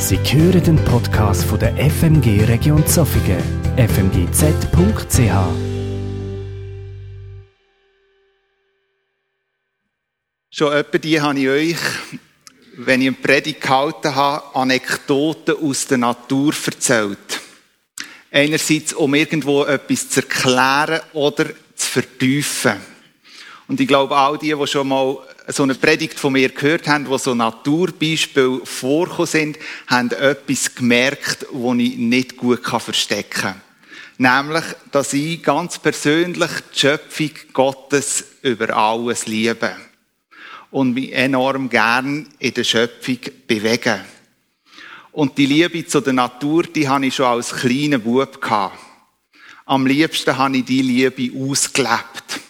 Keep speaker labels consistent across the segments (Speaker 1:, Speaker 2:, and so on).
Speaker 1: Sie hören den Podcast von der FMG Region Zofingen, fmgz.ch.
Speaker 2: Schon etwa die habe ich euch, wenn ich eine Predigt gehalten habe, Anekdoten aus der Natur erzählt. Einerseits, um irgendwo etwas zu erklären oder zu vertiefen. Und ich glaube, all die, die schon mal so eine Predigt von mir gehört haben, wo so Naturbeispiele vorkommen sind, haben etwas gemerkt, das ich nicht gut verstecken kann. Nämlich, dass ich ganz persönlich die Schöpfung Gottes über alles liebe. Und mich enorm gern in der Schöpfung bewege. Und die Liebe zu der Natur, die habe ich schon als kleiner Bub. Am liebsten habe ich die Liebe ausgelebt.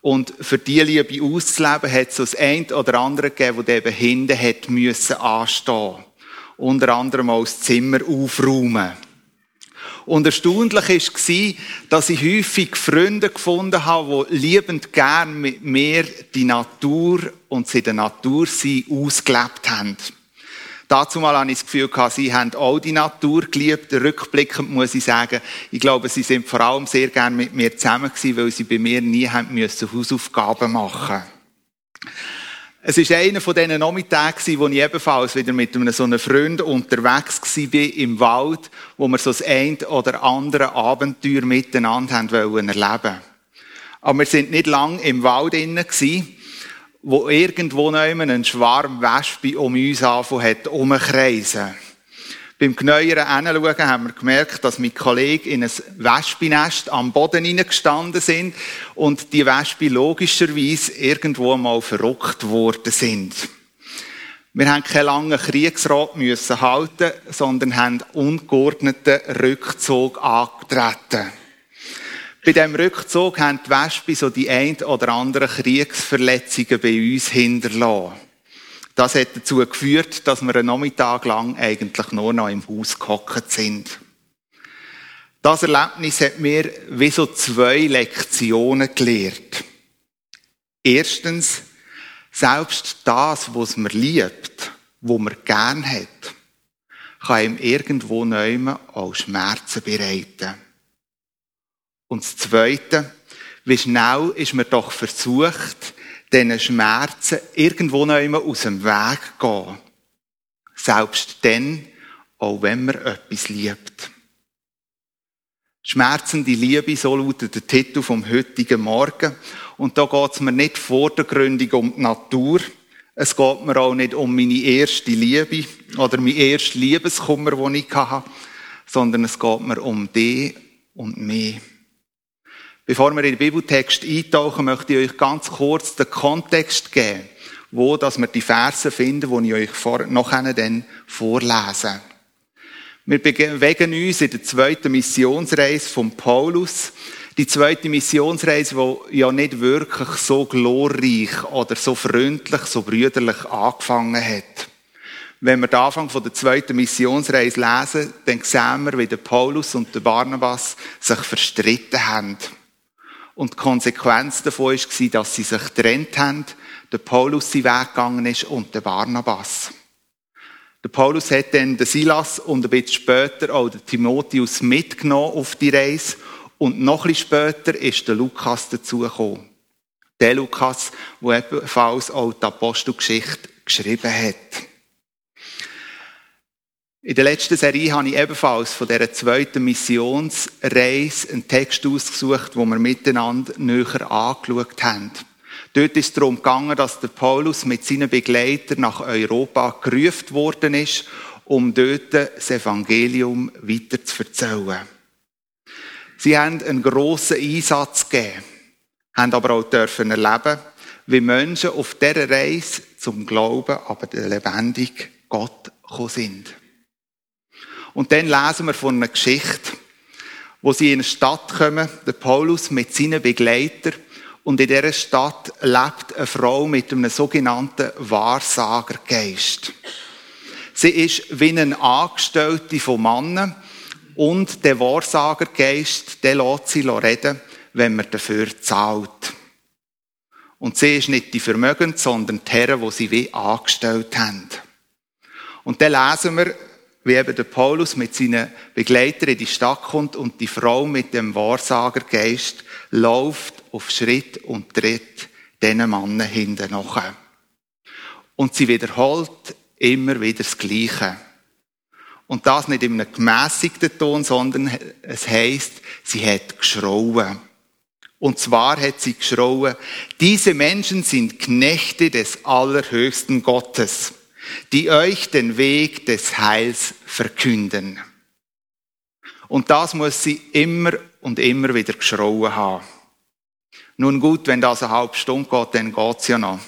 Speaker 2: Und für diese Liebe auszuleben, hat es das eine oder andere gegeben, das eben hinten hat müssen anstehen. Unter anderem auch das Zimmer aufräumen. Und erstaunlich war, dass ich häufig Freunde gefunden habe, die liebend gern mit mir die Natur und sie der Natur sein ausgelebt haben. Dazu mal habe ich das Gefühl sie haben auch die Natur geliebt. Rückblickend muss ich sagen, ich glaube, sie sind vor allem sehr gern mit mir zusammen gewesen, weil sie bei mir nie haben müssen Hausaufgaben machen. Es ist einer von diesen Nachmittagen, wo ich ebenfalls wieder mit einem so einem Freund unterwegs war im Wald, wo wir so das ein oder andere Abenteuer miteinander haben erleben. Aber wir sind nicht lang im Wald innen gewesen wo irgendwo noch ein Schwarm Wespen um uns angefangen hat, umkreisen. Beim genaueren Hinschauen haben wir gemerkt, dass mein Kollege in ein Wespennest am Boden hineingestanden sind und die Wespen logischerweise irgendwo mal verrückt worden sind. Wir haben keinen langen Kriegsrat müssen halten, sondern haben ungeordneten Rückzug angetreten. Bei diesem Rückzug haben die Wespen so die ein oder anderen Kriegsverletzungen bei uns hinterlassen. Das hat dazu geführt, dass wir einen Nachmittag lang eigentlich nur noch im Haus gehockt sind. Das Erlebnis hat mir wie so zwei Lektionen gelehrt. Erstens, selbst das, was man liebt, wo man gern hat, kann ihm irgendwo neuem auch Schmerzen bereiten. Und das Zweite, wie schnell ist man doch versucht, diesen Schmerzen irgendwo noch immer aus dem Weg zu gehen. Selbst dann, auch wenn man etwas liebt. Schmerzende Liebe, so lautet der Titel vom heutigen Morgen. Und da geht es mir nicht vordergründig um die Natur. Es geht mir auch nicht um meine erste Liebe oder mein erster Liebeskummer, den ich hatte, sondern es geht mir um die und mich. Bevor wir in den Bibeltext eintauchen, möchte ich euch ganz kurz den Kontext geben, wo dass wir die Verse finden, die ich euch vor, nachher dann vorlese. Wir bewegen uns in der zweiten Missionsreise von Paulus. Die zweite Missionsreise, die ja nicht wirklich so glorreich oder so freundlich, so brüderlich angefangen hat. Wenn wir den Anfang der zweiten Missionsreise lesen, dann sehen wir, wie der Paulus und der Barnabas sich verstritten haben. Und die Konsequenz davon war, dass sie sich getrennt haben, der Paulus sein Weg gegangen ist und der Barnabas. Der Paulus hat dann den Silas und ein bisschen später auch den Timotheus mitgenommen auf die Reise. Und noch ein bisschen später ist der Lukas dazugekommen. Der Lukas, der ebenfalls auch die Apostelgeschichte geschrieben hat. In der letzten Serie habe ich ebenfalls von dieser zweiten Missionsreise einen Text ausgesucht, wo wir miteinander näher angeschaut haben. Dort ist es darum gegangen, dass der Paulus mit seinen Begleitern nach Europa gerufen worden ist, um dort das Evangelium weiter zu erzählen. Sie haben einen grossen Einsatz gegeben, haben aber auch dürfen erleben, wie Menschen auf dieser Reise zum Glauben, aber der lebendigen Gott gekommen sind. Und dann lesen wir von einer Geschichte, wo sie in eine Stadt kommen, der Paulus mit seinen Begleitern, und in dieser Stadt lebt eine Frau mit einem sogenannten Wahrsagergeist. Sie ist wie eine Angestellte von Mannen und der Wahrsagergeist, der lässt sie reden, wenn man dafür zahlt. Und sie ist nicht die Vermögend, sondern die Herren, die sie wie angestellt haben. Und dann lesen wir wie eben der Paulus mit seinen Begleitern in die Stadt kommt und die Frau mit dem Wahrsagergeist läuft auf Schritt und Tritt diesen Mann hinten nach. Und sie wiederholt immer wieder das Gleiche. Und das nicht in einem gemäßigten Ton, sondern es heißt, sie hat geschrauen. Und zwar hat sie geschrauen, diese Menschen sind Knechte des allerhöchsten Gottes, die euch den Weg des Heils verkünden. Und das muss sie immer und immer wieder geschrauen haben. Nun gut, wenn das eine halbe Stunde geht, dann geht's ja noch.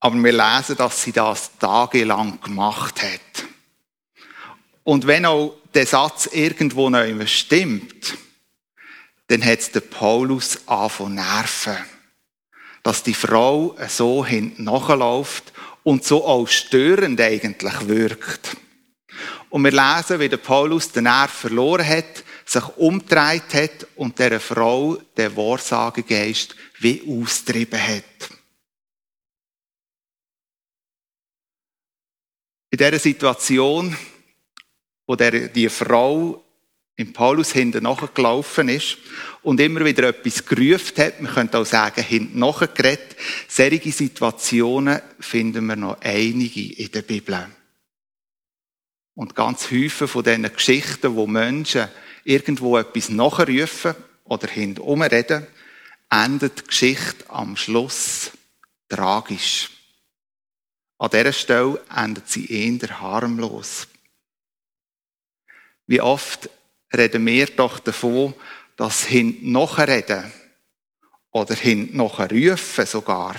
Speaker 2: Aber wir lesen, dass sie das tagelang gemacht hat. Und wenn auch der Satz irgendwo neu stimmt, dann hat der Paulus angefangen nerven. Dass die Frau so hinten nachläuft und so auch störend eigentlich wirkt. Und wir lesen, wie der Paulus den Nerv verloren hat, sich umgedreht hat und der Frau den Wahrsagegeist wie austrieben hat. In dieser Situation, wo der, die Frau im Paulus hinten nachgelaufen ist und immer wieder etwas gerufen hat, man könnte auch sagen, hinten nachgeredet, solche Situationen finden wir noch einige in der Bibel. Und ganz häufig von diesen Geschichten, wo Menschen irgendwo etwas nachrufen oder hinten reden, endet die Geschichte am Schluss tragisch. An dieser Stelle endet sie eher harmlos. Wie oft reden wir doch davon, dass hinten reden oder hinten rufen sogar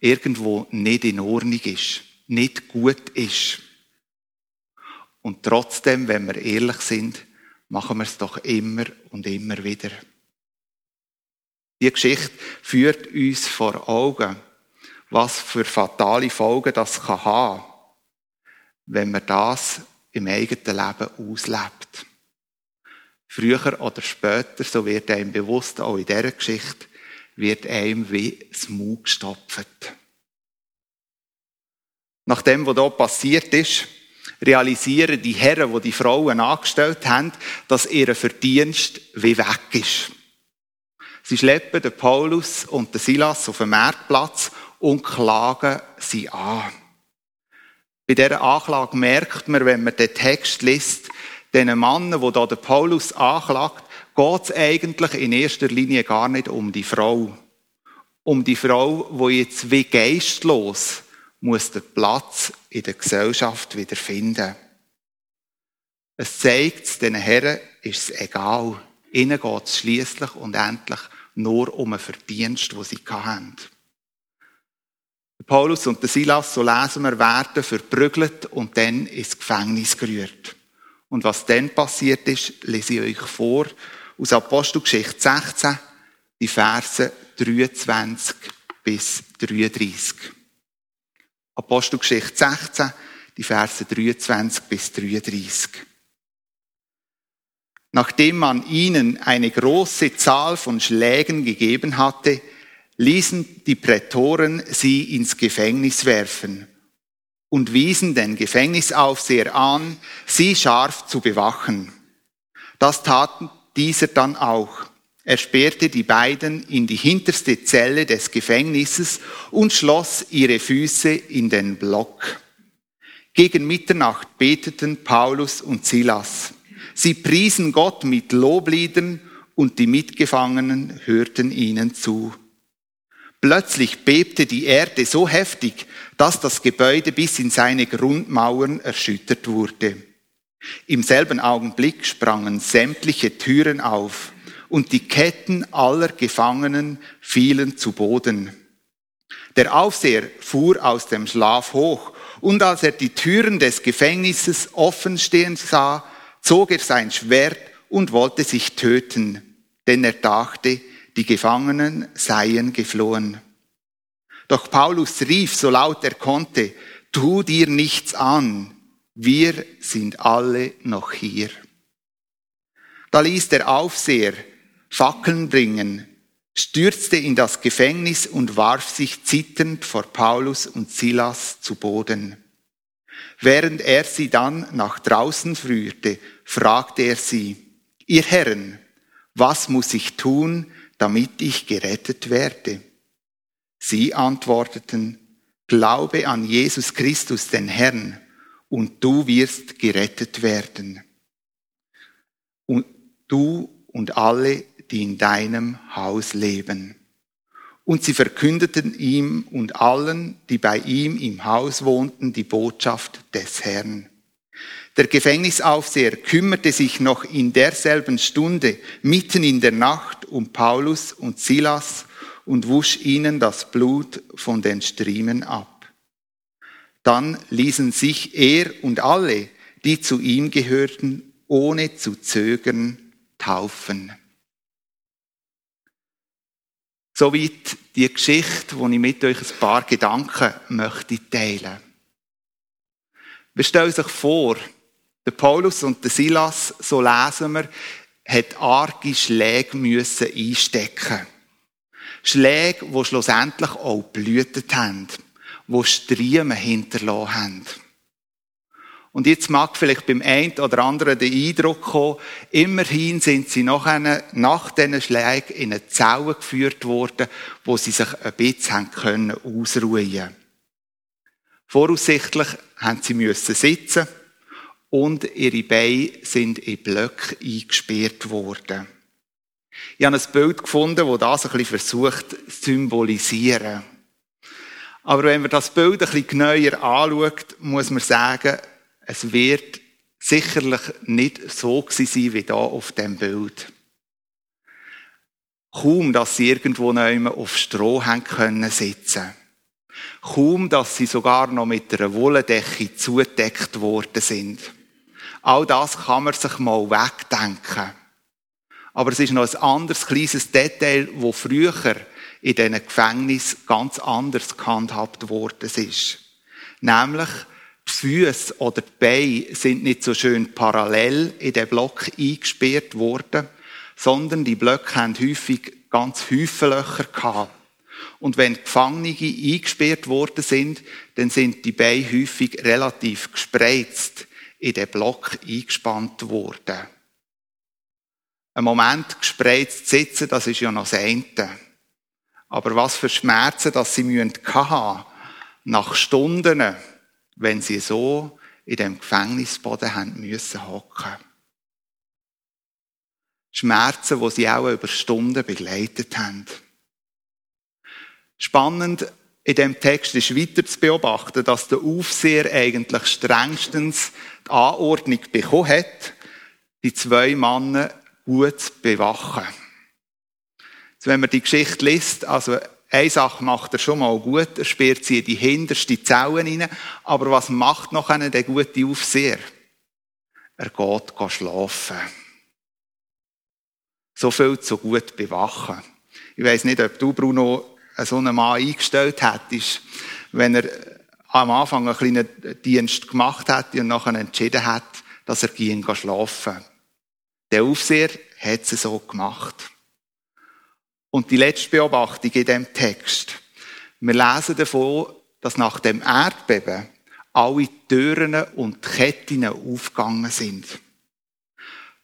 Speaker 2: irgendwo nicht in Ordnung ist, nicht gut ist. Und trotzdem, wenn wir ehrlich sind, machen wir es doch immer und immer wieder. Die Geschichte führt uns vor Augen, was für fatale Folgen das kann haben, wenn man das im eigenen Leben auslebt. Früher oder später, so wird einem bewusst, auch in dieser Geschichte, wird einem wie das Mund gestopft. Nach dem, was hier passiert ist, realisieren die Herren, die die Frauen angestellt haben, dass ihr Verdienst wie weg ist. Sie schleppen den Paulus und den Silas auf den Marktplatz und klagen sie an. Bei dieser Anklage merkt man, wenn man den Text liest, den Mann, wo da der Paulus anklagt, geht es eigentlich in erster Linie gar nicht um die Frau. Um die Frau, wo jetzt wie geistlos muss den Platz in der Gesellschaft wieder finden. Es zeigt, den Herren ist es egal. Ihnen geht es schliesslich und endlich nur um einen Verdienst, wo sie haben. Paulus und der Silas, so lesen wir, werden verprügelt und dann ins Gefängnis gerührt. Und was dann passiert ist, lese ich euch vor aus Apostelgeschichte 16, die Verse 23 bis 33. Apostelgeschichte 16, die Verse 23 bis 33. Nachdem man ihnen eine große Zahl von Schlägen gegeben hatte, ließen die Prätoren sie ins Gefängnis werfen und wiesen den Gefängnisaufseher an, sie scharf zu bewachen. Das tat dieser dann auch. Er sperrte die beiden in die hinterste Zelle des Gefängnisses und schloss ihre Füße in den Block. Gegen Mitternacht beteten Paulus und Silas. Sie priesen Gott mit Lobliedern und die Mitgefangenen hörten ihnen zu. Plötzlich bebte die Erde so heftig, dass das Gebäude bis in seine Grundmauern erschüttert wurde. Im selben Augenblick sprangen sämtliche Türen auf und die Ketten aller Gefangenen fielen zu Boden. Der Aufseher fuhr aus dem Schlaf hoch und als er die Türen des Gefängnisses offen stehen sah, zog er sein Schwert und wollte sich töten, denn er dachte, die Gefangenen seien geflohen. Doch Paulus rief so laut er konnte, tu dir nichts an, wir sind alle noch hier. Da ließ der Aufseher Fackeln bringen, stürzte in das Gefängnis und warf sich zitternd vor Paulus und Silas zu Boden. Während er sie dann nach draußen führte, fragte er sie, ihr Herren, was muss ich tun, damit ich gerettet werde? Sie antworteten, Glaube an Jesus Christus, den Herrn, und du wirst gerettet werden. Und du und alle, die in deinem Haus leben. Und sie verkündeten ihm und allen, die bei ihm im Haus wohnten, die Botschaft des Herrn. Der Gefängnisaufseher kümmerte sich noch in derselben Stunde, mitten in der Nacht, um Paulus und Silas und wusch ihnen das Blut von den Striemen ab. Dann ließen sich er und alle, die zu ihm gehörten, ohne zu zögern, taufen. Soweit die Geschichte, wo ich mit euch ein paar Gedanken möchte teilen. Wir stellen sich vor, der Paulus und der Silas, so lesen wir, hat arge Schläge müssen einstecken. Schläge, die schlussendlich auch blühtet haben, die Striemen hinterlassen haben. Und jetzt mag vielleicht beim einen oder anderen der Eindruck kommen, immerhin sind sie nachher, nach diesen Schlägen in eine Zelle geführt worden, wo sie sich ein bisschen können ausruhen Voraussichtlich haben sie müssen sitzen und ihre Beine sind in Blöcke eingesperrt worden. Ich habe ein Bild gefunden, das das ein bisschen versucht zu symbolisieren. Aber wenn man das Bild ein bisschen genauer anschaut, muss man sagen, es wird sicherlich nicht so sein wie da auf dem Bild. Kaum, dass sie irgendwo neu auf Stroh haben können sitzen. Kaum, dass sie sogar noch mit einer Wolldecke zugedeckt worden sind. All das kann man sich mal wegdenken. Aber es ist noch ein anderes kleines Detail, wo früher in diesen Gefängnissen ganz anders gehandhabt worden ist. Nämlich, die Füße oder die Beine sind nicht so schön parallel in den Block eingesperrt worden, sondern die Blöcke haben häufig ganz Häufenlöcher gehabt. Und wenn Gefangene eingesperrt worden sind, dann sind die Beine häufig relativ gespreizt in den Block eingespannt worden. Ein Moment gespreizt sitzen, das ist ja noch das eine. Aber was für Schmerzen, dass sie mühen haben, nach Stunden, wenn sie so in dem Gefängnisboden haben müssen hocken. Schmerzen, wo sie auch über Stunden begleitet haben. Spannend in dem Text ist weiter zu beobachten, dass der Aufseher eigentlich strengstens die Anordnung bekommen hat, die zwei Männer gut zu bewachen. Also wenn man die Geschichte liest, also eine Sache macht er schon mal gut, er sperrt sie in die hinterste Zelle rein, aber was macht noch einer der gute Aufseher? Er geht, geht schlafen. So viel zu gut bewachen. Ich weiß nicht, ob du, Bruno, so einen Mann eingestellt hättest, wenn er am Anfang einen kleinen Dienst gemacht hätte und nachher entschieden hat, dass er gehen schlafen. Der Aufseher hat es so gemacht. Und die letzte Beobachtung in dem Text. Wir lesen davon, dass nach dem Erdbeben alle Türen und Ketten aufgegangen sind.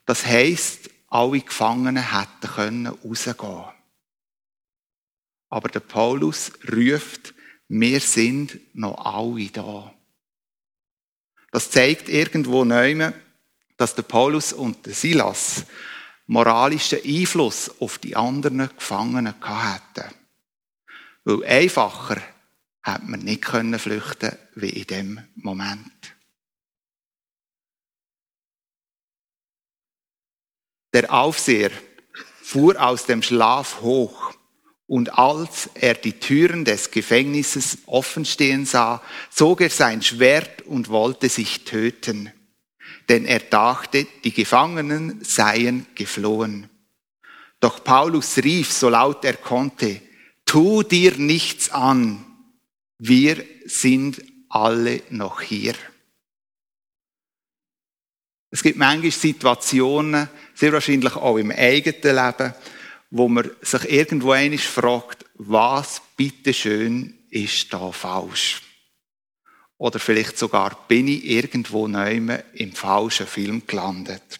Speaker 2: Das heisst, alle Gefangenen hätten können rausgehen. Aber der Paulus ruft, wir sind noch alle da. Das zeigt irgendwo neume, dass der Paulus und der Silas moralischen Einfluss auf die anderen Gefangenen hatten. Weil einfacher hätte man nicht können flüchten wie in dem Moment. Der Aufseher fuhr aus dem Schlaf hoch und als er die Türen des Gefängnisses offen stehen sah, zog er sein Schwert und wollte sich töten denn er dachte, die Gefangenen seien geflohen. Doch Paulus rief, so laut er konnte, tu dir nichts an, wir sind alle noch hier. Es gibt manchmal Situationen, sehr wahrscheinlich auch im eigenen Leben, wo man sich irgendwo einig fragt, was bitteschön ist da falsch? Oder vielleicht sogar bin ich irgendwo neu im falschen Film gelandet.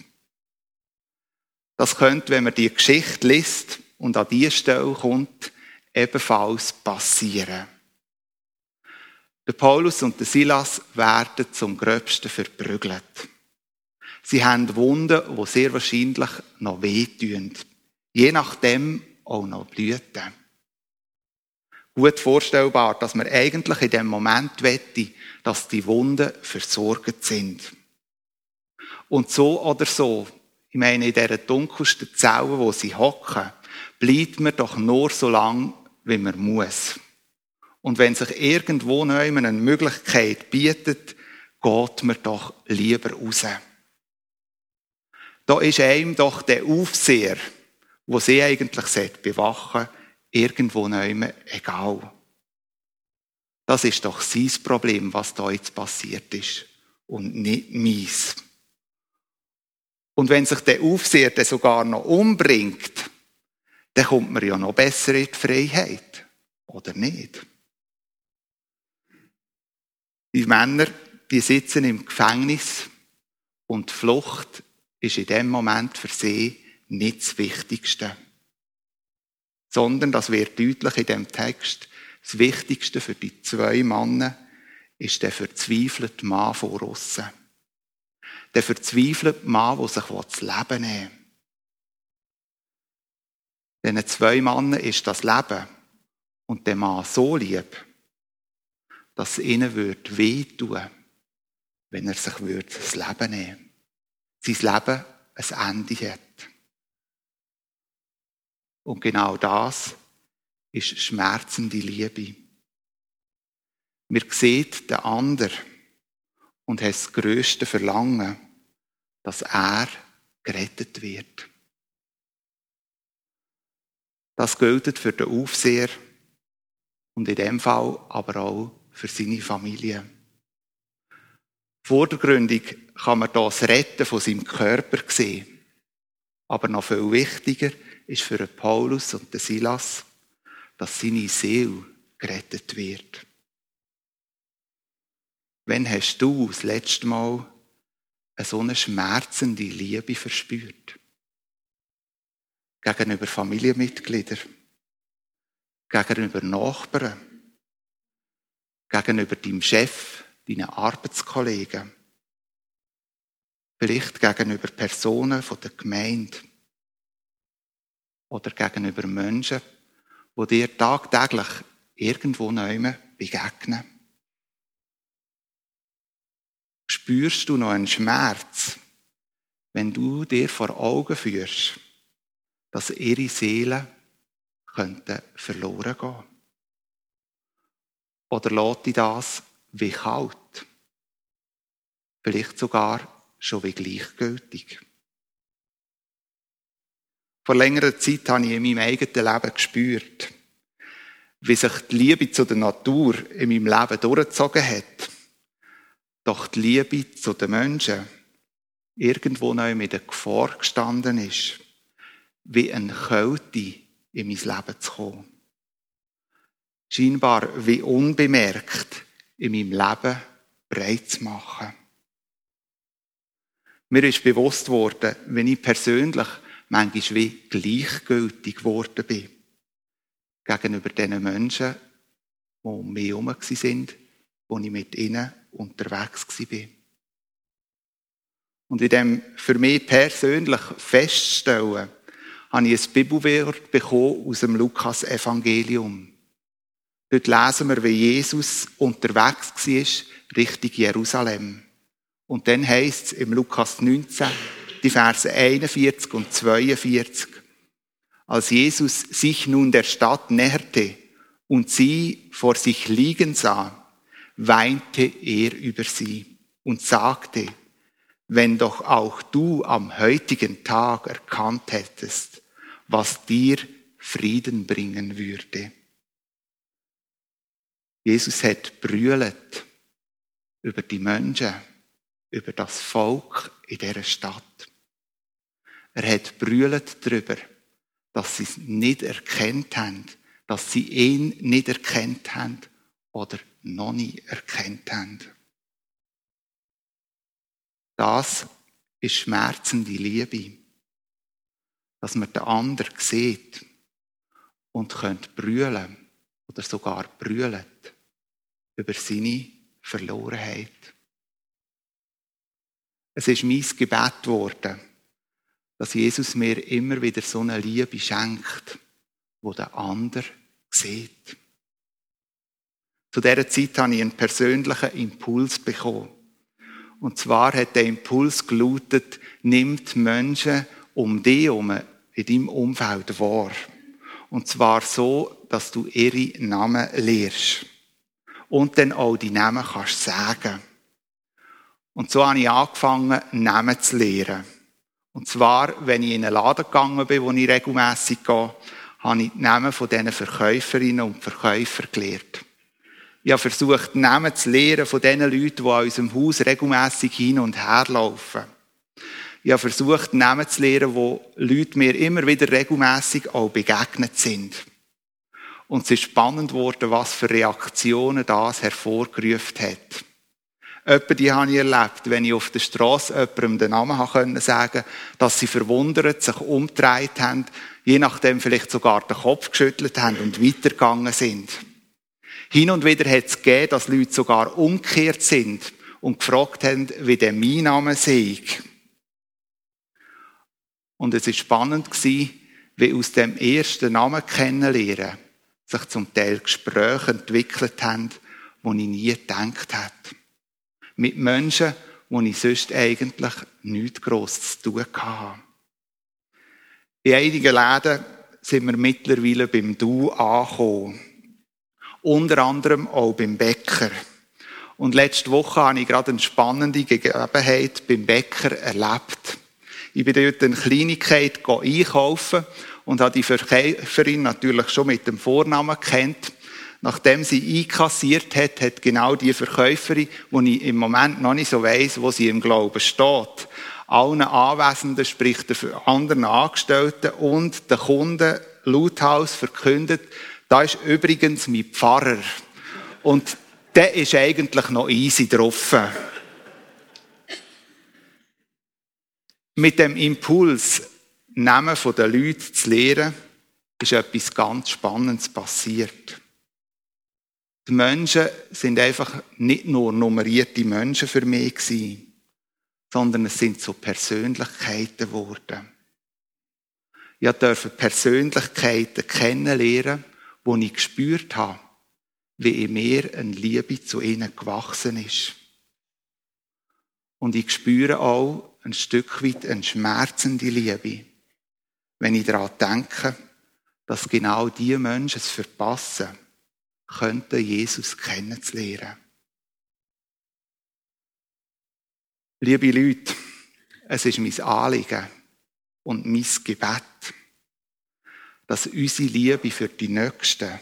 Speaker 2: Das könnte, wenn man die Geschichte liest und an diese Stelle kommt, ebenfalls passieren. Der Paulus und der Silas werden zum Gröbsten verprügelt. Sie haben Wunden, die sehr wahrscheinlich noch wehtun. Je nachdem auch noch Blüten. Gut vorstellbar, dass man eigentlich in dem Moment wette, dass die Wunden versorgt sind. Und so oder so, ich meine, in dieser dunkelsten Zelle, wo sie hocken, bleibt man doch nur so lang, wie man muss. Und wenn sich irgendwo noch eine Möglichkeit bietet, geht man doch lieber raus. Da ist einem doch der Aufseher, wo sie eigentlich bewachen irgendwo noch egal. Das ist doch sein Problem, was da jetzt passiert ist. Und nicht meins. Und wenn sich der Aufseher dann sogar noch umbringt, dann kommt man ja noch besser in die Freiheit. Oder nicht? Die Männer, die sitzen im Gefängnis und die Flucht ist in dem Moment für sie nicht das Wichtigste. Sondern, das wird deutlich in dem Text, das Wichtigste für die zwei Männer ist der verzweifelte Mann vor aussen. Der verzweifelte Mann, der sich das Leben nehmen will. Diesen zwei Männern ist das Leben und der Mann so lieb, dass es ihnen würde wehtun, wenn er sich würde das Leben nehmen Sein Leben ein Ende hat. Und genau das ist schmerzende Liebe. Wir sieht den anderen und hat das grösste Verlangen, dass er gerettet wird. Das gilt für den Aufseher und in dem Fall aber auch für seine Familie. Vordergründig kann man das Retten von seinem Körper sehen. Aber noch viel wichtiger ist für Paulus und Silas, dass seine Seele gerettet wird. Wann hast du das letzte Mal eine so eine schmerzende Liebe verspürt? Gegenüber Familienmitgliedern, gegenüber Nachbarn, gegenüber deinem Chef, deinen Arbeitskollegen, vielleicht gegenüber Personen der Gemeinde oder gegenüber Menschen, die dir tagtäglich irgendwo neu begegnen. Spürst du noch einen Schmerz, wenn du dir vor Augen führst, dass ihre Seelen könnten verloren gehen? Oder lässt dich das wie kalt? Vielleicht sogar schon wie gleichgültig. Vor längerer Zeit habe ich in meinem eigenen Leben gespürt, wie sich die Liebe zu der Natur in meinem Leben durchgezogen hat. Doch die Liebe zu den Menschen irgendwo neu mit der Gefahr gestanden ist, wie eine Kälte in mein Leben zu kommen scheinbar wie unbemerkt in meinem Leben breit zu machen. Mir ist bewusst worden, wenn ich persönlich manchmal wie gleichgültig geworden bin gegenüber den Menschen, die um mich herum sind, wo ich mit ihnen unterwegs war. Und in dem für mich persönlich feststellen, habe ich ein Bibelwort bekommen aus dem Lukas-Evangelium. Dort lesen wir, wie Jesus unterwegs war, Richtung Jerusalem. Und dann heißt es im Lukas 19, die Verse 41 und 42. Als Jesus sich nun der Stadt näherte und sie vor sich liegen sah, weinte er über sie und sagte, wenn doch auch du am heutigen Tag erkannt hättest, was dir Frieden bringen würde. Jesus hat brüllt über die Menschen, über das Volk in dieser Stadt. Er hat brüllt darüber, dass sie es nicht erkennt haben, dass sie ihn nicht erkennt haben oder noch nie erkannt haben. Das ist schmerzende Liebe. Dass man den anderen sieht und könnt brüllen oder sogar brüllt über seine Verlorenheit. Es ist mein Gebet geworden, dass Jesus mir immer wieder so eine Liebe schenkt, wo der andere sieht. Zu dieser Zeit habe ich einen persönlichen Impuls bekommen. Und zwar hat der Impuls gelautet, nimmt Menschen um dich herum in deinem Umfeld wahr. Und zwar so, dass du ihre Namen lehrst. Und dann auch die Namen kannst sagen. Und so habe ich angefangen, Namen zu lehren. Und zwar, wenn ich in einen Laden gegangen bin, wo ich regelmässig gehe, habe ich die Namen von diesen Verkäuferinnen und Verkäufern gelernt. Ich habe versucht, Namen zu lernen von den Leuten, die an unserem Haus regelmässig hin und her laufen. Ich habe versucht, Namen zu lernen, wo Leute mir immer wieder regelmässig auch begegnet sind. Und es ist spannend geworden, was für Reaktionen das hervorgerufen hat. Etwa die habe ich erlebt, wenn ich auf der Straße jemandem den Namen sagen konnte, dass sie verwundert sich umgedreht haben, je nachdem vielleicht sogar den Kopf geschüttelt haben und weitergegangen sind. Hin und wieder hat es gegeben, dass Leute sogar umgekehrt sind und gefragt haben, wie der mein Name sei. Und es ist spannend wie aus dem ersten Namen kennenlernen sich zum Teil Gespräche entwickelt haben, die ich nie gedacht hätte mit Menschen, wo ich sonst eigentlich nichts gross zu tun hatte. In einigen Läden sind wir mittlerweile beim Du angekommen. Unter anderem auch beim Bäcker. Und letzte Woche habe ich gerade eine spannende Gegebenheit beim Bäcker erlebt. Ich bin dort eine Kleinigkeit einkaufen und habe die Verkäuferin natürlich schon mit dem Vornamen kennt nachdem sie einkassiert hat, hat genau die Verkäuferin, wo ich im Moment noch nicht so weiss, wo sie im Glauben steht, allen Anwesenden, sprich den anderen Angestellten und den Kunden lauthaus verkündet, da ist übrigens mein Pfarrer. Und der ist eigentlich noch easy drauf. Mit dem Impuls, Namen der Leute zu lehren, ist etwas ganz Spannendes passiert. Die Menschen sind einfach nicht nur nummerierte Menschen für mich gewesen, sondern es sind so Persönlichkeiten geworden. Ich durfte Persönlichkeiten kennenlernen, wo ich gespürt habe, wie in mir eine Liebe zu ihnen gewachsen ist. Und ich spüre auch ein Stück weit eine schmerzende Liebe, wenn ich daran denke, dass genau diese Menschen es verpassen, könnten, Jesus kennenzulernen. Liebe Leute, es ist mein Anliegen und mein Gebet, dass unsere Liebe für die Nächsten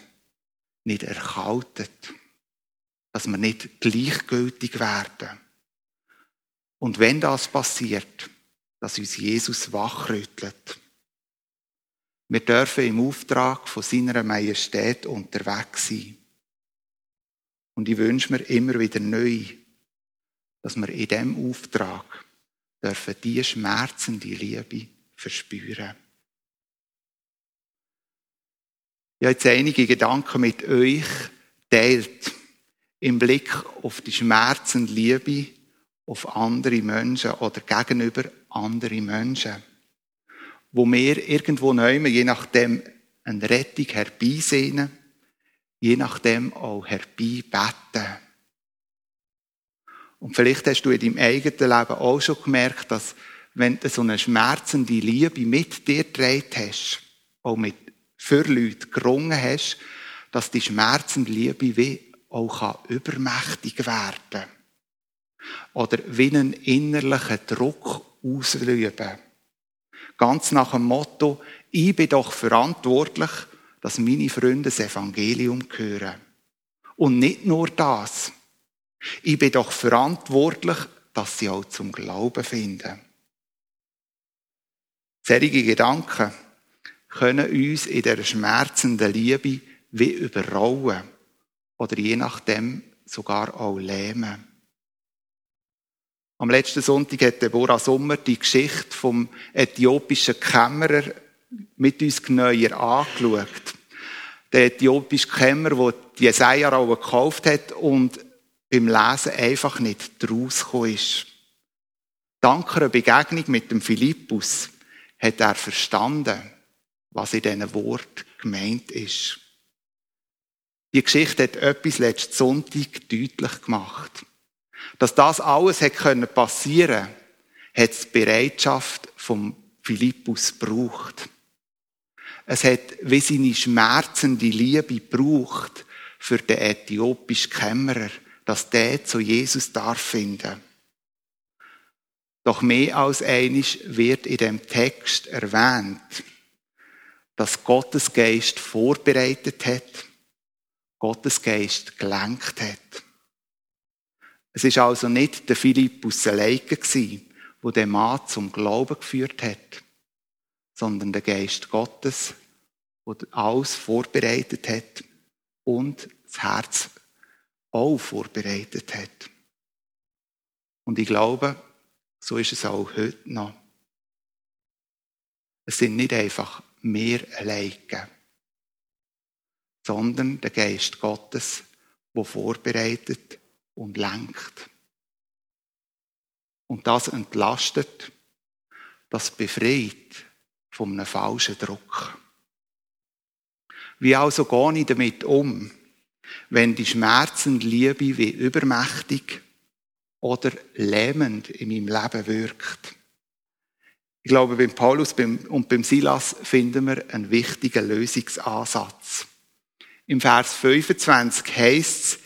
Speaker 2: nicht erkaltet, dass wir nicht gleichgültig werden. Und wenn das passiert, dass uns Jesus wachrüttelt. Wir dürfen im Auftrag von seiner Majestät unterwegs sein. Und ich wünsche mir immer wieder neu, dass wir in diesem Auftrag dürfen die schmerzende Liebe verspüren. Ich habe jetzt einige Gedanken mit euch teilt im Blick auf die schmerzende Liebe auf andere Menschen oder gegenüber andere Menschen wo wir irgendwo neu, je nachdem eine Rettung herbeisehnen, je nachdem auch herbeibeten. Und vielleicht hast du in deinem eigenen Leben auch schon gemerkt, dass wenn du so eine schmerzende Liebe mit dir gedreht hast, auch mit für Leute gerungen hast, dass die schmerzende Liebe wie auch übermächtig werden kann. Oder wie einen innerlichen Druck ausüben. Ganz nach dem Motto, ich bin doch verantwortlich, dass meine Freunde das Evangelium hören. Und nicht nur das. Ich bin doch verantwortlich, dass sie auch zum Glauben finden. Solche Gedanken können uns in der schmerzenden Liebe wie überrollen oder je nachdem sogar auch lähmen. Am letzten Sonntag hat Deborah Sommer die Geschichte vom äthiopischen Kämmerer mit uns genauer angeschaut. Der äthiopische Kämmerer, der die Jesaja gekauft hat und beim Lesen einfach nicht draus ist. Dank einer Begegnung mit dem Philippus hat er verstanden, was in diesen Wort gemeint ist. Die Geschichte hat etwas letzten Sonntag deutlich gemacht. Dass das alles hätte passieren können, hat die Bereitschaft vom Philippus gebraucht. Es hat wie seine schmerzende Liebe gebraucht für den äthiopischen Kämmerer, dass der zu Jesus darf finden. Doch mehr als einisch wird in dem Text erwähnt, dass Gottes Geist vorbereitet hat, Gottes Geist gelenkt hat. Es ist also nicht der Philippus alleine gewesen, wo der Mann zum Glauben geführt hat, sondern der Geist Gottes, der alles vorbereitet hat und das Herz auch vorbereitet hat. Und ich glaube, so ist es auch heute noch. Es sind nicht einfach mehr alleine, sondern der Geist Gottes, der vorbereitet und lenkt. Und das entlastet, das befreit von einem falschen Druck. Wie also gehe ich damit um, wenn die Schmerzenliebe wie übermächtig oder lähmend in meinem Leben wirkt? Ich glaube, beim Paulus und beim Silas finden wir einen wichtigen Lösungsansatz. Im Vers 25 heißt es,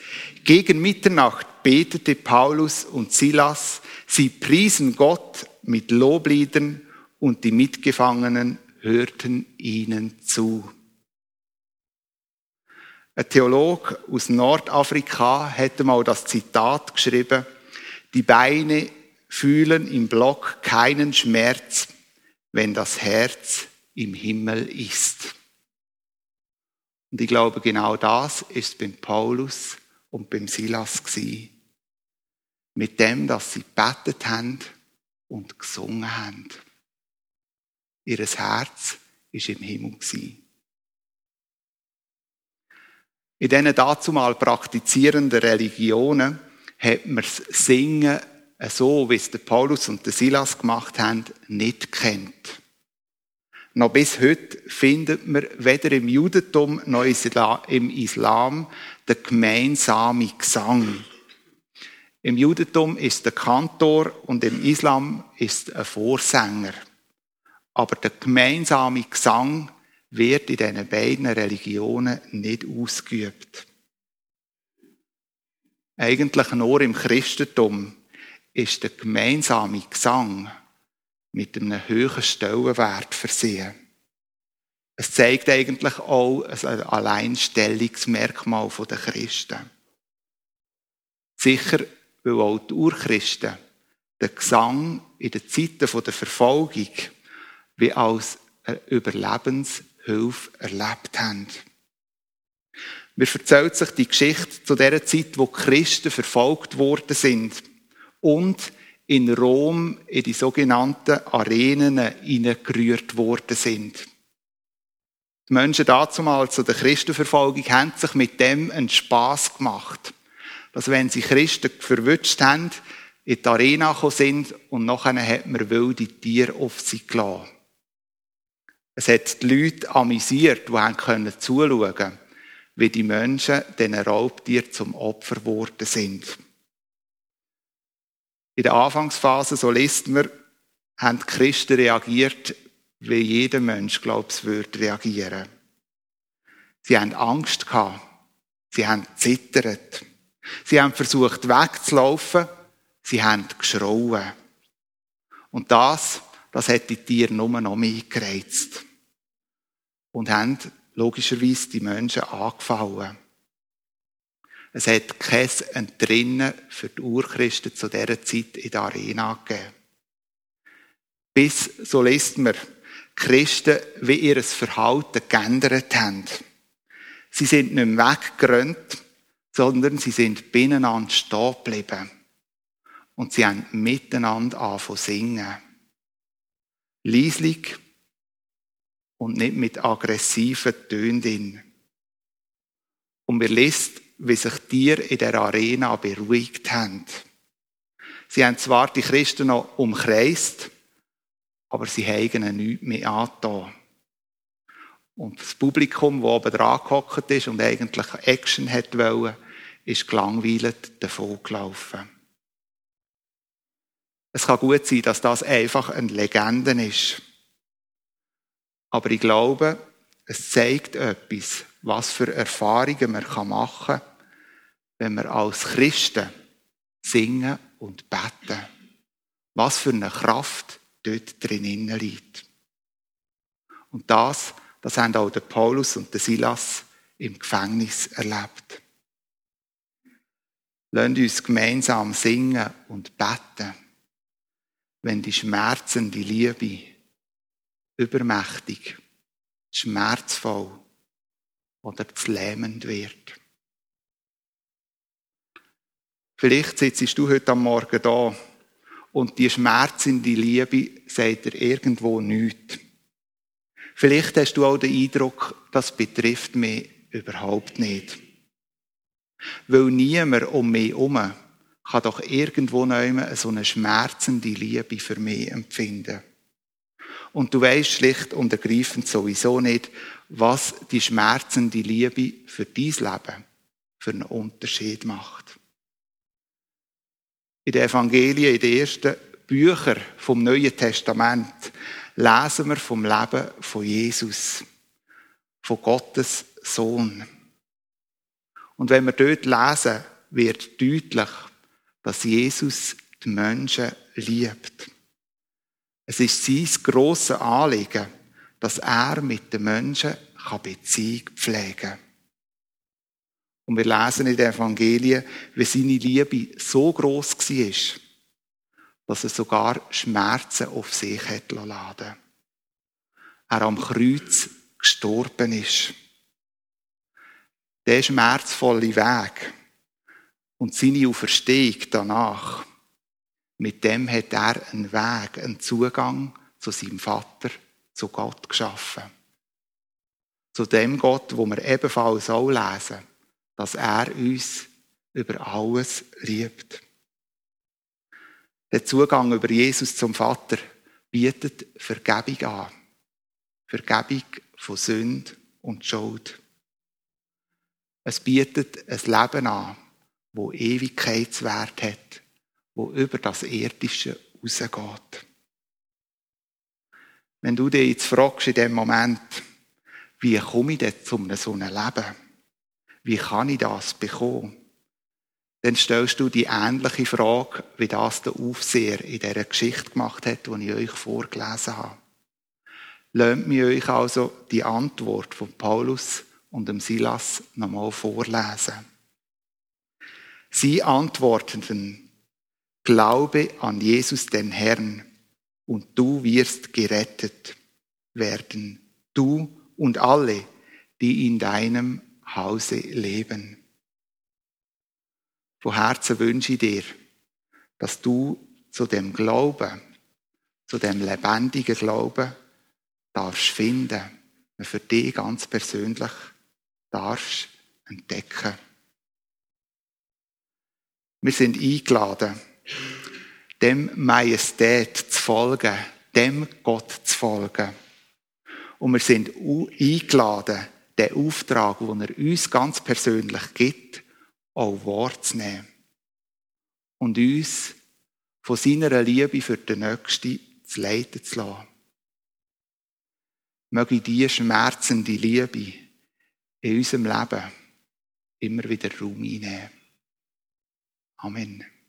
Speaker 2: gegen Mitternacht betete Paulus und Silas, sie priesen Gott mit Lobliedern und die Mitgefangenen hörten ihnen zu. Ein Theologe aus Nordafrika hätte mal das Zitat geschrieben, die Beine fühlen im Block keinen Schmerz, wenn das Herz im Himmel ist. Und ich glaube, genau das ist beim Paulus und beim Silas gewesen. Mit dem, dass sie betet haben und gesungen haben. Ihres Herz ist im Himmel gewesen. In diesen dazumal praktizierenden Religionen hat man das Singen so, wie es der Paulus und der Silas gemacht haben, nicht kennt. Noch bis heute findet man weder im Judentum noch im Islam den gemeinsamen Gesang. Im Judentum ist der Kantor und im Islam ist ein Vorsänger. Aber der gemeinsame Gesang wird in diesen beiden Religionen nicht ausgeübt. Eigentlich nur im Christentum ist der gemeinsame Gesang mit einem höheren Stellenwert versehen. Es zeigt eigentlich auch ein Alleinstellungsmerkmal der Christen. Sicher, weil auch die Urchristen den Gesang in den Zeiten der Verfolgung wie als Überlebenshilfe erlebt haben. Mir erzählt sich die Geschichte zu der Zeit, wo die Christen verfolgt worden sind und in Rom in die sogenannten Arenen hineingerührt worden sind. Die Menschen dazumal zu der Christenverfolgung haben sich mit dem einen Spass gemacht. Dass wenn sie Christen verwünscht haben, in die Arena gekommen sind und nachher hat man wilde Tiere auf sie gelassen. Es hat die Leute amüsiert, die haben zuschauen wie die Menschen diesen Raubtieren zum Opfer geworden sind. In der Anfangsphase, so liest man, haben die Christen reagiert, wie jeder Mensch, glaubst würde reagieren. Sie haben Angst gehabt. Sie haben zittert. Sie haben versucht wegzulaufen. Sie haben geschrauen. Und das, das hat die Tiere nur noch mehr gereizt. Und haben logischerweise die Menschen angefallen. Es hat kein Entrinnen für die Urchristen zu dieser Zeit in der Arena gegeben. Bis, so liest man, Christen wie ihr Verhalten geändert haben. Sie sind nicht mehr weggerannt, sondern sie sind beieinander stehen geblieben. Und sie haben miteinander angefangen zu singen. Lieslig und nicht mit aggressiven Tönen. Und wir liest, wie sich die in der Arena beruhigt haben. Sie haben zwar die Christen noch umkreist, aber sie haben ihnen nichts mehr angetan. Und das Publikum, das oben dran gehockt ist und eigentlich Action hat wollen, ist gelangweilt davon gelaufen. Es kann gut sein, dass das einfach eine Legende ist. Aber ich glaube, es zeigt etwas, was für Erfahrungen man machen kann, wenn wir als Christen singen und beten. Was für eine Kraft dort drinnen liegt. Und das, das haben auch der Paulus und der Silas im Gefängnis erlebt. Lasst uns gemeinsam singen und beten wenn die schmerzende Liebe übermächtig, schmerzvoll oder lähmend wird. Vielleicht sitzt du heute am Morgen da und die schmerzende Liebe sagt dir irgendwo nichts. Vielleicht hast du auch den Eindruck, das betrifft mich überhaupt nicht. Weil niemand um mich herum kann doch irgendwo noch so eine schmerzende Liebe für mich empfinden. Und du weißt schlicht und ergreifend sowieso nicht, was die schmerzende Liebe für dein Leben für einen Unterschied macht. In den Evangelien, in den ersten Büchern vom Neuen Testament, lesen wir vom Leben von Jesus, von Gottes Sohn. Und wenn wir dort lesen, wird deutlich, dass Jesus die Menschen liebt. Es ist sein grosses Anliegen, dass er mit den Menschen Beziehung pflegen kann. Und wir lesen in den Evangelien, wie seine Liebe so groß war, dass er sogar Schmerzen auf sich hat laden Er am Kreuz gestorben ist. Der schmerzvolle Weg, und seine Auferstehung danach, mit dem hat er einen Weg, einen Zugang zu seinem Vater, zu Gott geschaffen. Zu dem Gott, wo wir ebenfalls auch lesen, dass er uns über alles liebt. Der Zugang über Jesus zum Vater bietet Vergebung an. Vergebung von Sünde und Schuld. Es bietet ein Leben an, wo Ewigkeitswert hat, wo über das Irdische rausgeht. Wenn du dich jetzt fragst in dem Moment, wie komme ich denn zu einem so einem Leben? Wie kann ich das bekommen? Dann stellst du die ähnliche Frage, wie das der Aufseher in dieser Geschichte gemacht hat, die ich euch vorgelesen habe. Lasst mir euch also die Antwort von Paulus und dem Silas nochmal vorlesen. Sie antworteten, Glaube an Jesus den Herrn und du wirst gerettet werden, du und alle, die in deinem Hause leben. Von Herzen wünsche ich dir, dass du zu dem Glauben, zu dem lebendigen Glauben darfst finden, für dich ganz persönlich darfst entdecken. Wir sind eingeladen, dem Majestät zu folgen, dem Gott zu folgen. Und wir sind eingeladen, den Auftrag, den er uns ganz persönlich gibt, auch wahrzunehmen. Und uns von seiner Liebe für den Nächsten zu leiten zu lassen. Möge diese schmerzende Liebe in unserem Leben immer wieder Raum einnehmen. Amen.